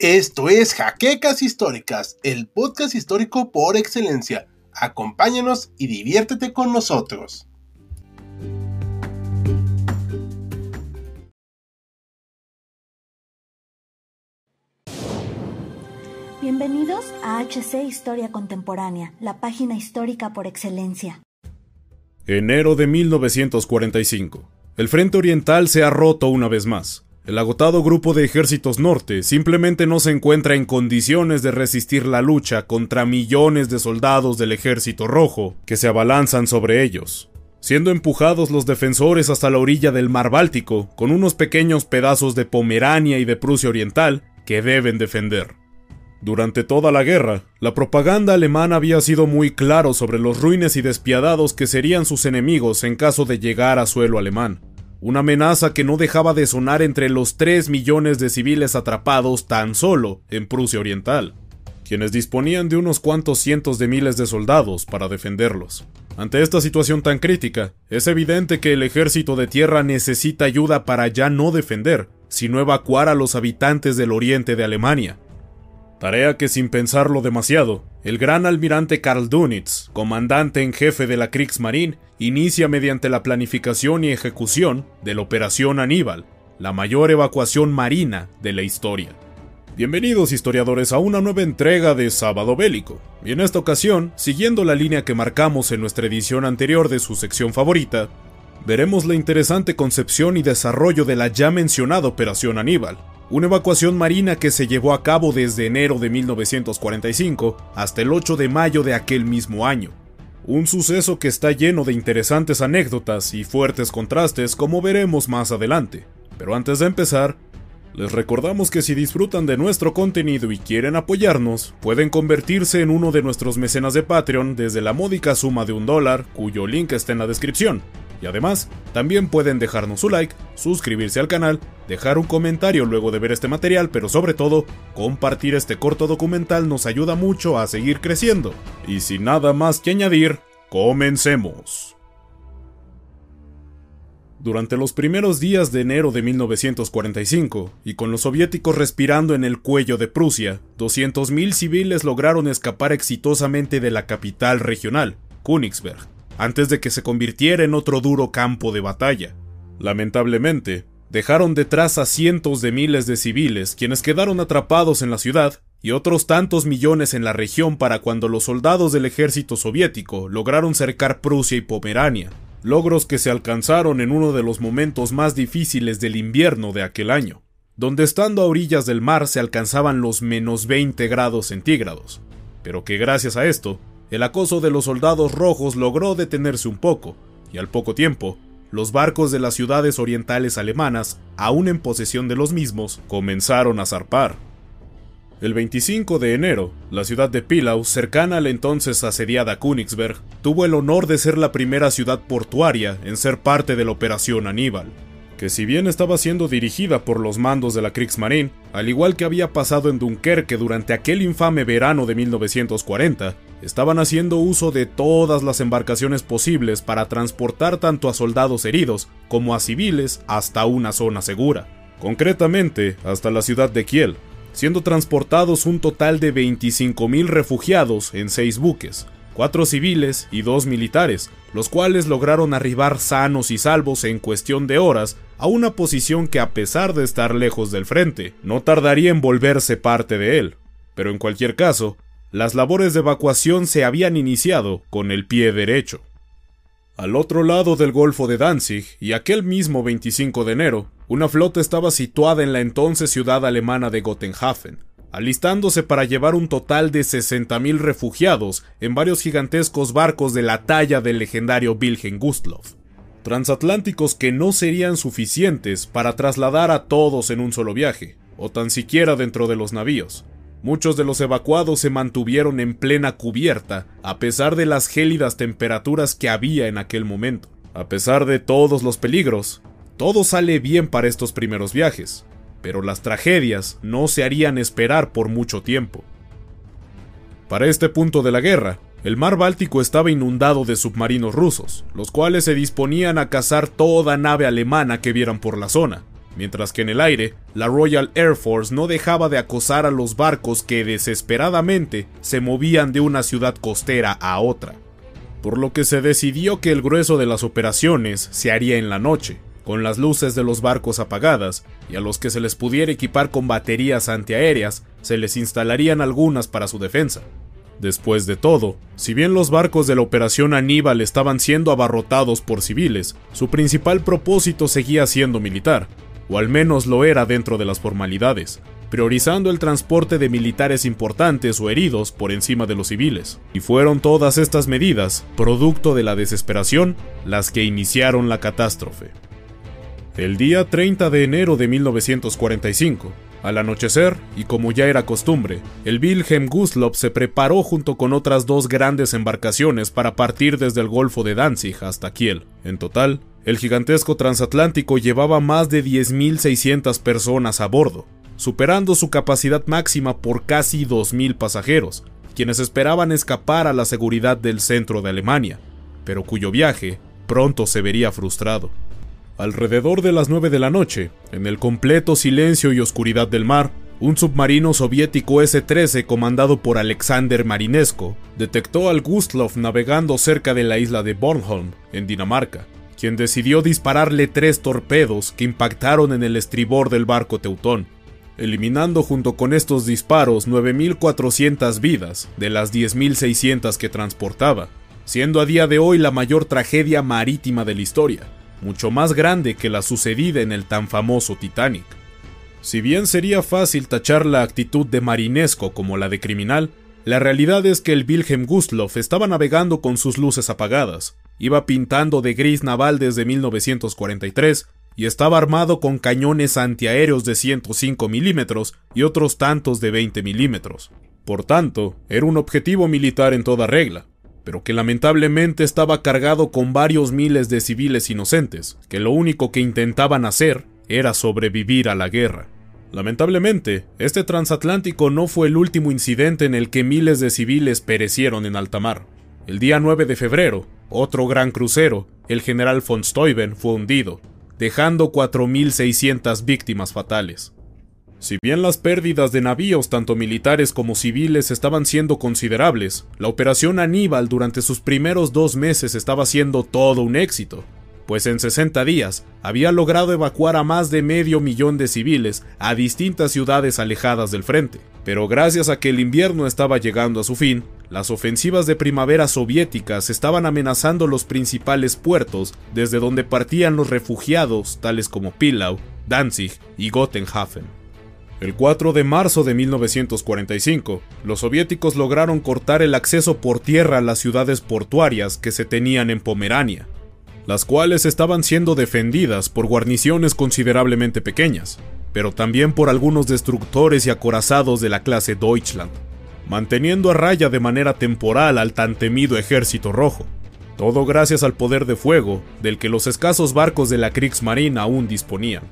Esto es Jaquecas Históricas, el podcast histórico por excelencia. Acompáñanos y diviértete con nosotros. Bienvenidos a HC Historia Contemporánea, la página histórica por excelencia. Enero de 1945. El frente oriental se ha roto una vez más. El agotado grupo de ejércitos norte simplemente no se encuentra en condiciones de resistir la lucha contra millones de soldados del ejército rojo que se abalanzan sobre ellos, siendo empujados los defensores hasta la orilla del mar Báltico con unos pequeños pedazos de Pomerania y de Prusia Oriental que deben defender. Durante toda la guerra, la propaganda alemana había sido muy claro sobre los ruines y despiadados que serían sus enemigos en caso de llegar a suelo alemán una amenaza que no dejaba de sonar entre los 3 millones de civiles atrapados tan solo en Prusia Oriental, quienes disponían de unos cuantos cientos de miles de soldados para defenderlos. Ante esta situación tan crítica, es evidente que el ejército de tierra necesita ayuda para ya no defender, sino evacuar a los habitantes del oriente de Alemania, Tarea que sin pensarlo demasiado, el gran almirante Karl Dunitz, comandante en jefe de la Kriegsmarine, inicia mediante la planificación y ejecución de la Operación Aníbal, la mayor evacuación marina de la historia. Bienvenidos historiadores a una nueva entrega de Sábado Bélico, y en esta ocasión, siguiendo la línea que marcamos en nuestra edición anterior de su sección favorita, veremos la interesante concepción y desarrollo de la ya mencionada Operación Aníbal, una evacuación marina que se llevó a cabo desde enero de 1945 hasta el 8 de mayo de aquel mismo año. Un suceso que está lleno de interesantes anécdotas y fuertes contrastes como veremos más adelante. Pero antes de empezar, les recordamos que si disfrutan de nuestro contenido y quieren apoyarnos, pueden convertirse en uno de nuestros mecenas de Patreon desde la módica suma de un dólar, cuyo link está en la descripción. Y además, también pueden dejarnos su like, suscribirse al canal, dejar un comentario luego de ver este material, pero sobre todo, compartir este corto documental nos ayuda mucho a seguir creciendo. Y sin nada más que añadir, comencemos. Durante los primeros días de enero de 1945, y con los soviéticos respirando en el cuello de Prusia, 200.000 civiles lograron escapar exitosamente de la capital regional, Königsberg, antes de que se convirtiera en otro duro campo de batalla. Lamentablemente, dejaron detrás a cientos de miles de civiles quienes quedaron atrapados en la ciudad y otros tantos millones en la región para cuando los soldados del ejército soviético lograron cercar Prusia y Pomerania, logros que se alcanzaron en uno de los momentos más difíciles del invierno de aquel año, donde estando a orillas del mar se alcanzaban los menos 20 grados centígrados, pero que gracias a esto el acoso de los soldados rojos logró detenerse un poco, y al poco tiempo, los barcos de las ciudades orientales alemanas, aún en posesión de los mismos, comenzaron a zarpar. El 25 de enero, la ciudad de Pilau, cercana a la entonces asediada Königsberg, tuvo el honor de ser la primera ciudad portuaria en ser parte de la Operación Aníbal que si bien estaba siendo dirigida por los mandos de la Kriegsmarine, al igual que había pasado en Dunkerque durante aquel infame verano de 1940, estaban haciendo uso de todas las embarcaciones posibles para transportar tanto a soldados heridos como a civiles hasta una zona segura, concretamente hasta la ciudad de Kiel, siendo transportados un total de 25.000 refugiados en seis buques, cuatro civiles y dos militares, los cuales lograron arribar sanos y salvos en cuestión de horas a una posición que a pesar de estar lejos del frente, no tardaría en volverse parte de él. Pero en cualquier caso, las labores de evacuación se habían iniciado con el pie derecho. Al otro lado del Golfo de Danzig, y aquel mismo 25 de enero, una flota estaba situada en la entonces ciudad alemana de Gotenhafen, alistándose para llevar un total de 60.000 refugiados en varios gigantescos barcos de la talla del legendario Wilhelm Gustloff. Transatlánticos que no serían suficientes para trasladar a todos en un solo viaje, o tan siquiera dentro de los navíos. Muchos de los evacuados se mantuvieron en plena cubierta, a pesar de las gélidas temperaturas que había en aquel momento. A pesar de todos los peligros, todo sale bien para estos primeros viajes, pero las tragedias no se harían esperar por mucho tiempo. Para este punto de la guerra, el mar Báltico estaba inundado de submarinos rusos, los cuales se disponían a cazar toda nave alemana que vieran por la zona, mientras que en el aire, la Royal Air Force no dejaba de acosar a los barcos que desesperadamente se movían de una ciudad costera a otra. Por lo que se decidió que el grueso de las operaciones se haría en la noche, con las luces de los barcos apagadas, y a los que se les pudiera equipar con baterías antiaéreas, se les instalarían algunas para su defensa. Después de todo, si bien los barcos de la Operación Aníbal estaban siendo abarrotados por civiles, su principal propósito seguía siendo militar, o al menos lo era dentro de las formalidades, priorizando el transporte de militares importantes o heridos por encima de los civiles. Y fueron todas estas medidas, producto de la desesperación, las que iniciaron la catástrofe. El día 30 de enero de 1945, al anochecer, y como ya era costumbre, el Wilhelm Gustloff se preparó junto con otras dos grandes embarcaciones para partir desde el Golfo de Danzig hasta Kiel. En total, el gigantesco transatlántico llevaba más de 10.600 personas a bordo, superando su capacidad máxima por casi 2.000 pasajeros, quienes esperaban escapar a la seguridad del centro de Alemania, pero cuyo viaje pronto se vería frustrado. Alrededor de las 9 de la noche, en el completo silencio y oscuridad del mar, un submarino soviético S-13 comandado por Alexander Marinesko detectó al Gustloff navegando cerca de la isla de Bornholm, en Dinamarca, quien decidió dispararle tres torpedos que impactaron en el estribor del barco Teutón, eliminando junto con estos disparos 9.400 vidas de las 10.600 que transportaba, siendo a día de hoy la mayor tragedia marítima de la historia mucho más grande que la sucedida en el tan famoso Titanic. Si bien sería fácil tachar la actitud de marinesco como la de criminal, la realidad es que el Wilhelm Gustloff estaba navegando con sus luces apagadas, iba pintando de gris naval desde 1943 y estaba armado con cañones antiaéreos de 105 milímetros y otros tantos de 20 milímetros. Por tanto, era un objetivo militar en toda regla, pero que lamentablemente estaba cargado con varios miles de civiles inocentes, que lo único que intentaban hacer era sobrevivir a la guerra. Lamentablemente, este transatlántico no fue el último incidente en el que miles de civiles perecieron en alta mar. El día 9 de febrero, otro gran crucero, el general von Steuben, fue hundido, dejando 4.600 víctimas fatales. Si bien las pérdidas de navíos tanto militares como civiles estaban siendo considerables, la operación Aníbal durante sus primeros dos meses estaba siendo todo un éxito, pues en 60 días había logrado evacuar a más de medio millón de civiles a distintas ciudades alejadas del frente. Pero gracias a que el invierno estaba llegando a su fin, las ofensivas de primavera soviéticas estaban amenazando los principales puertos desde donde partían los refugiados tales como Pillau, Danzig y Gotenhafen. El 4 de marzo de 1945, los soviéticos lograron cortar el acceso por tierra a las ciudades portuarias que se tenían en Pomerania, las cuales estaban siendo defendidas por guarniciones considerablemente pequeñas, pero también por algunos destructores y acorazados de la clase Deutschland, manteniendo a raya de manera temporal al tan temido ejército rojo. Todo gracias al poder de fuego del que los escasos barcos de la Kriegsmarine aún disponían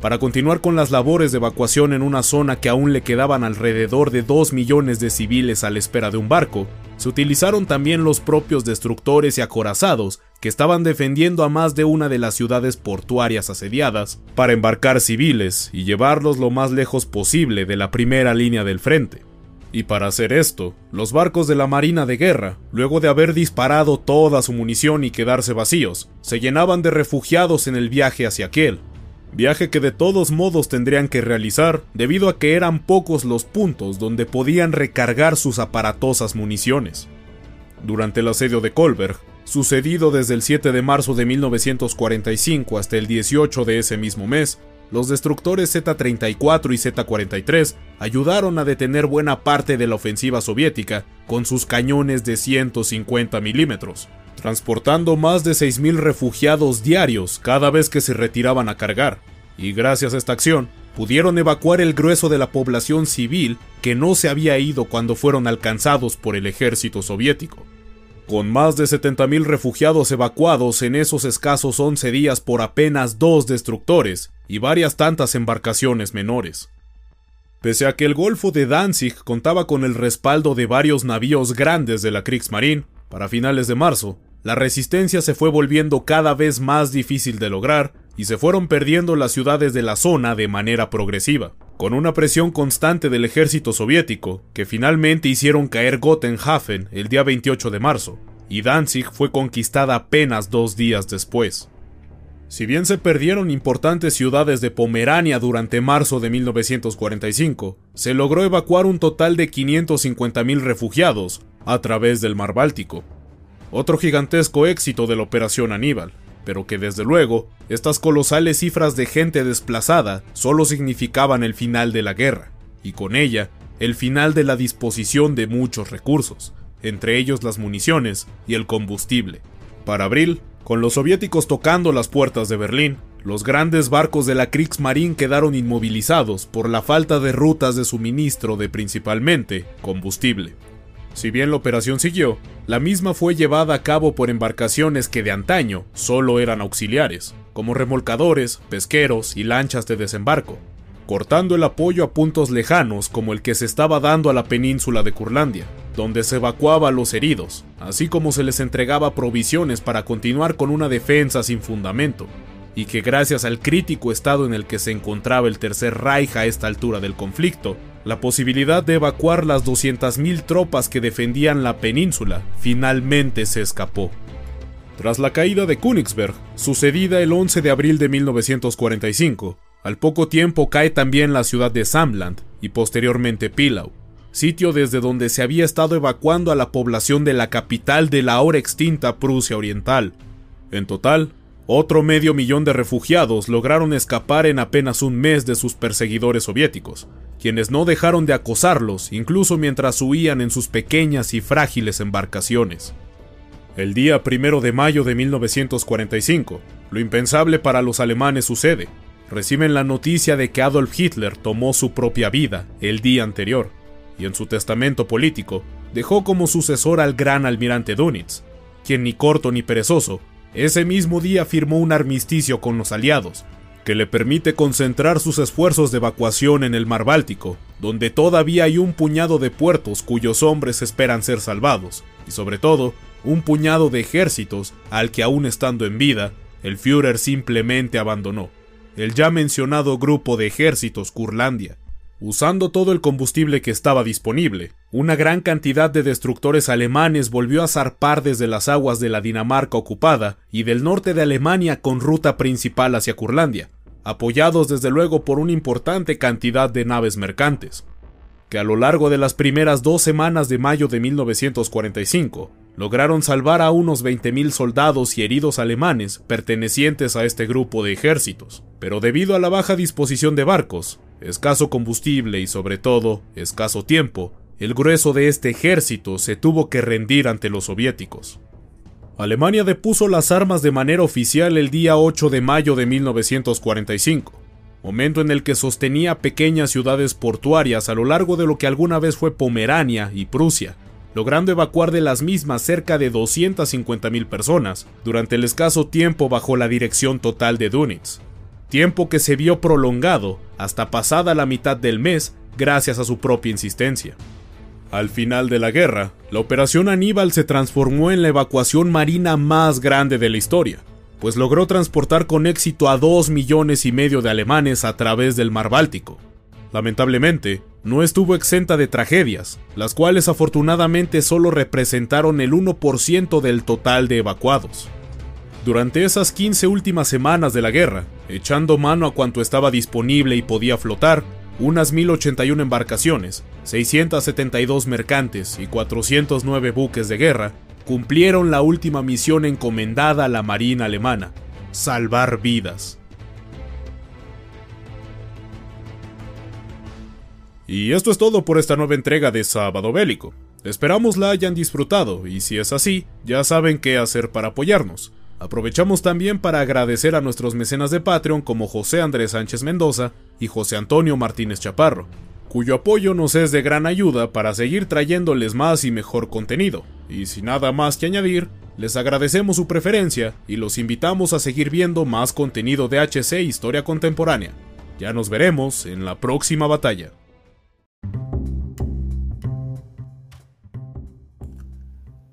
para continuar con las labores de evacuación en una zona que aún le quedaban alrededor de 2 millones de civiles a la espera de un barco, se utilizaron también los propios destructores y acorazados que estaban defendiendo a más de una de las ciudades portuarias asediadas para embarcar civiles y llevarlos lo más lejos posible de la primera línea del frente. Y para hacer esto, los barcos de la Marina de Guerra, luego de haber disparado toda su munición y quedarse vacíos, se llenaban de refugiados en el viaje hacia aquel, viaje que de todos modos tendrían que realizar debido a que eran pocos los puntos donde podían recargar sus aparatosas municiones. Durante el asedio de Kolberg, sucedido desde el 7 de marzo de 1945 hasta el 18 de ese mismo mes, los destructores Z-34 y Z-43 ayudaron a detener buena parte de la ofensiva soviética con sus cañones de 150 milímetros transportando más de 6.000 refugiados diarios cada vez que se retiraban a cargar, y gracias a esta acción pudieron evacuar el grueso de la población civil que no se había ido cuando fueron alcanzados por el ejército soviético. Con más de 70.000 refugiados evacuados en esos escasos 11 días por apenas dos destructores y varias tantas embarcaciones menores. Pese a que el Golfo de Danzig contaba con el respaldo de varios navíos grandes de la Kriegsmarine, para finales de marzo, la resistencia se fue volviendo cada vez más difícil de lograr y se fueron perdiendo las ciudades de la zona de manera progresiva, con una presión constante del ejército soviético, que finalmente hicieron caer Gotenhafen el día 28 de marzo, y Danzig fue conquistada apenas dos días después. Si bien se perdieron importantes ciudades de Pomerania durante marzo de 1945, se logró evacuar un total de 550.000 refugiados a través del mar Báltico. Otro gigantesco éxito de la Operación Aníbal, pero que desde luego, estas colosales cifras de gente desplazada solo significaban el final de la guerra, y con ella, el final de la disposición de muchos recursos, entre ellos las municiones y el combustible. Para abril, con los soviéticos tocando las puertas de Berlín, los grandes barcos de la Kriegsmarine quedaron inmovilizados por la falta de rutas de suministro de principalmente combustible. Si bien la operación siguió, la misma fue llevada a cabo por embarcaciones que de antaño solo eran auxiliares, como remolcadores, pesqueros y lanchas de desembarco, cortando el apoyo a puntos lejanos como el que se estaba dando a la península de Curlandia, donde se evacuaba a los heridos, así como se les entregaba provisiones para continuar con una defensa sin fundamento, y que gracias al crítico estado en el que se encontraba el Tercer Reich a esta altura del conflicto, la posibilidad de evacuar las 200.000 tropas que defendían la península finalmente se escapó. Tras la caída de Königsberg, sucedida el 11 de abril de 1945, al poco tiempo cae también la ciudad de Samland y posteriormente Pilau, sitio desde donde se había estado evacuando a la población de la capital de la ahora extinta Prusia Oriental. En total, otro medio millón de refugiados lograron escapar en apenas un mes de sus perseguidores soviéticos, quienes no dejaron de acosarlos incluso mientras huían en sus pequeñas y frágiles embarcaciones. El día primero de mayo de 1945, lo impensable para los alemanes sucede. Reciben la noticia de que Adolf Hitler tomó su propia vida el día anterior, y en su testamento político dejó como sucesor al gran almirante Dönitz, quien ni corto ni perezoso, ese mismo día firmó un armisticio con los aliados, que le permite concentrar sus esfuerzos de evacuación en el mar Báltico, donde todavía hay un puñado de puertos cuyos hombres esperan ser salvados, y sobre todo, un puñado de ejércitos al que aún estando en vida, el Führer simplemente abandonó, el ya mencionado grupo de ejércitos Curlandia. Usando todo el combustible que estaba disponible, una gran cantidad de destructores alemanes volvió a zarpar desde las aguas de la Dinamarca ocupada y del norte de Alemania con ruta principal hacia Curlandia, apoyados desde luego por una importante cantidad de naves mercantes, que a lo largo de las primeras dos semanas de mayo de 1945 lograron salvar a unos 20.000 soldados y heridos alemanes pertenecientes a este grupo de ejércitos, pero debido a la baja disposición de barcos, escaso combustible y sobre todo escaso tiempo, el grueso de este ejército se tuvo que rendir ante los soviéticos. Alemania depuso las armas de manera oficial el día 8 de mayo de 1945, momento en el que sostenía pequeñas ciudades portuarias a lo largo de lo que alguna vez fue Pomerania y Prusia, logrando evacuar de las mismas cerca de 250.000 personas durante el escaso tiempo bajo la dirección total de Dönitz tiempo que se vio prolongado hasta pasada la mitad del mes gracias a su propia insistencia. Al final de la guerra, la Operación Aníbal se transformó en la evacuación marina más grande de la historia, pues logró transportar con éxito a dos millones y medio de alemanes a través del mar Báltico. Lamentablemente, no estuvo exenta de tragedias, las cuales afortunadamente solo representaron el 1% del total de evacuados. Durante esas 15 últimas semanas de la guerra, echando mano a cuanto estaba disponible y podía flotar, unas 1081 embarcaciones, 672 mercantes y 409 buques de guerra cumplieron la última misión encomendada a la Marina alemana, salvar vidas. Y esto es todo por esta nueva entrega de Sábado Bélico. Esperamos la hayan disfrutado y si es así, ya saben qué hacer para apoyarnos. Aprovechamos también para agradecer a nuestros mecenas de Patreon como José Andrés Sánchez Mendoza y José Antonio Martínez Chaparro, cuyo apoyo nos es de gran ayuda para seguir trayéndoles más y mejor contenido. Y sin nada más que añadir, les agradecemos su preferencia y los invitamos a seguir viendo más contenido de HC Historia Contemporánea. Ya nos veremos en la próxima batalla.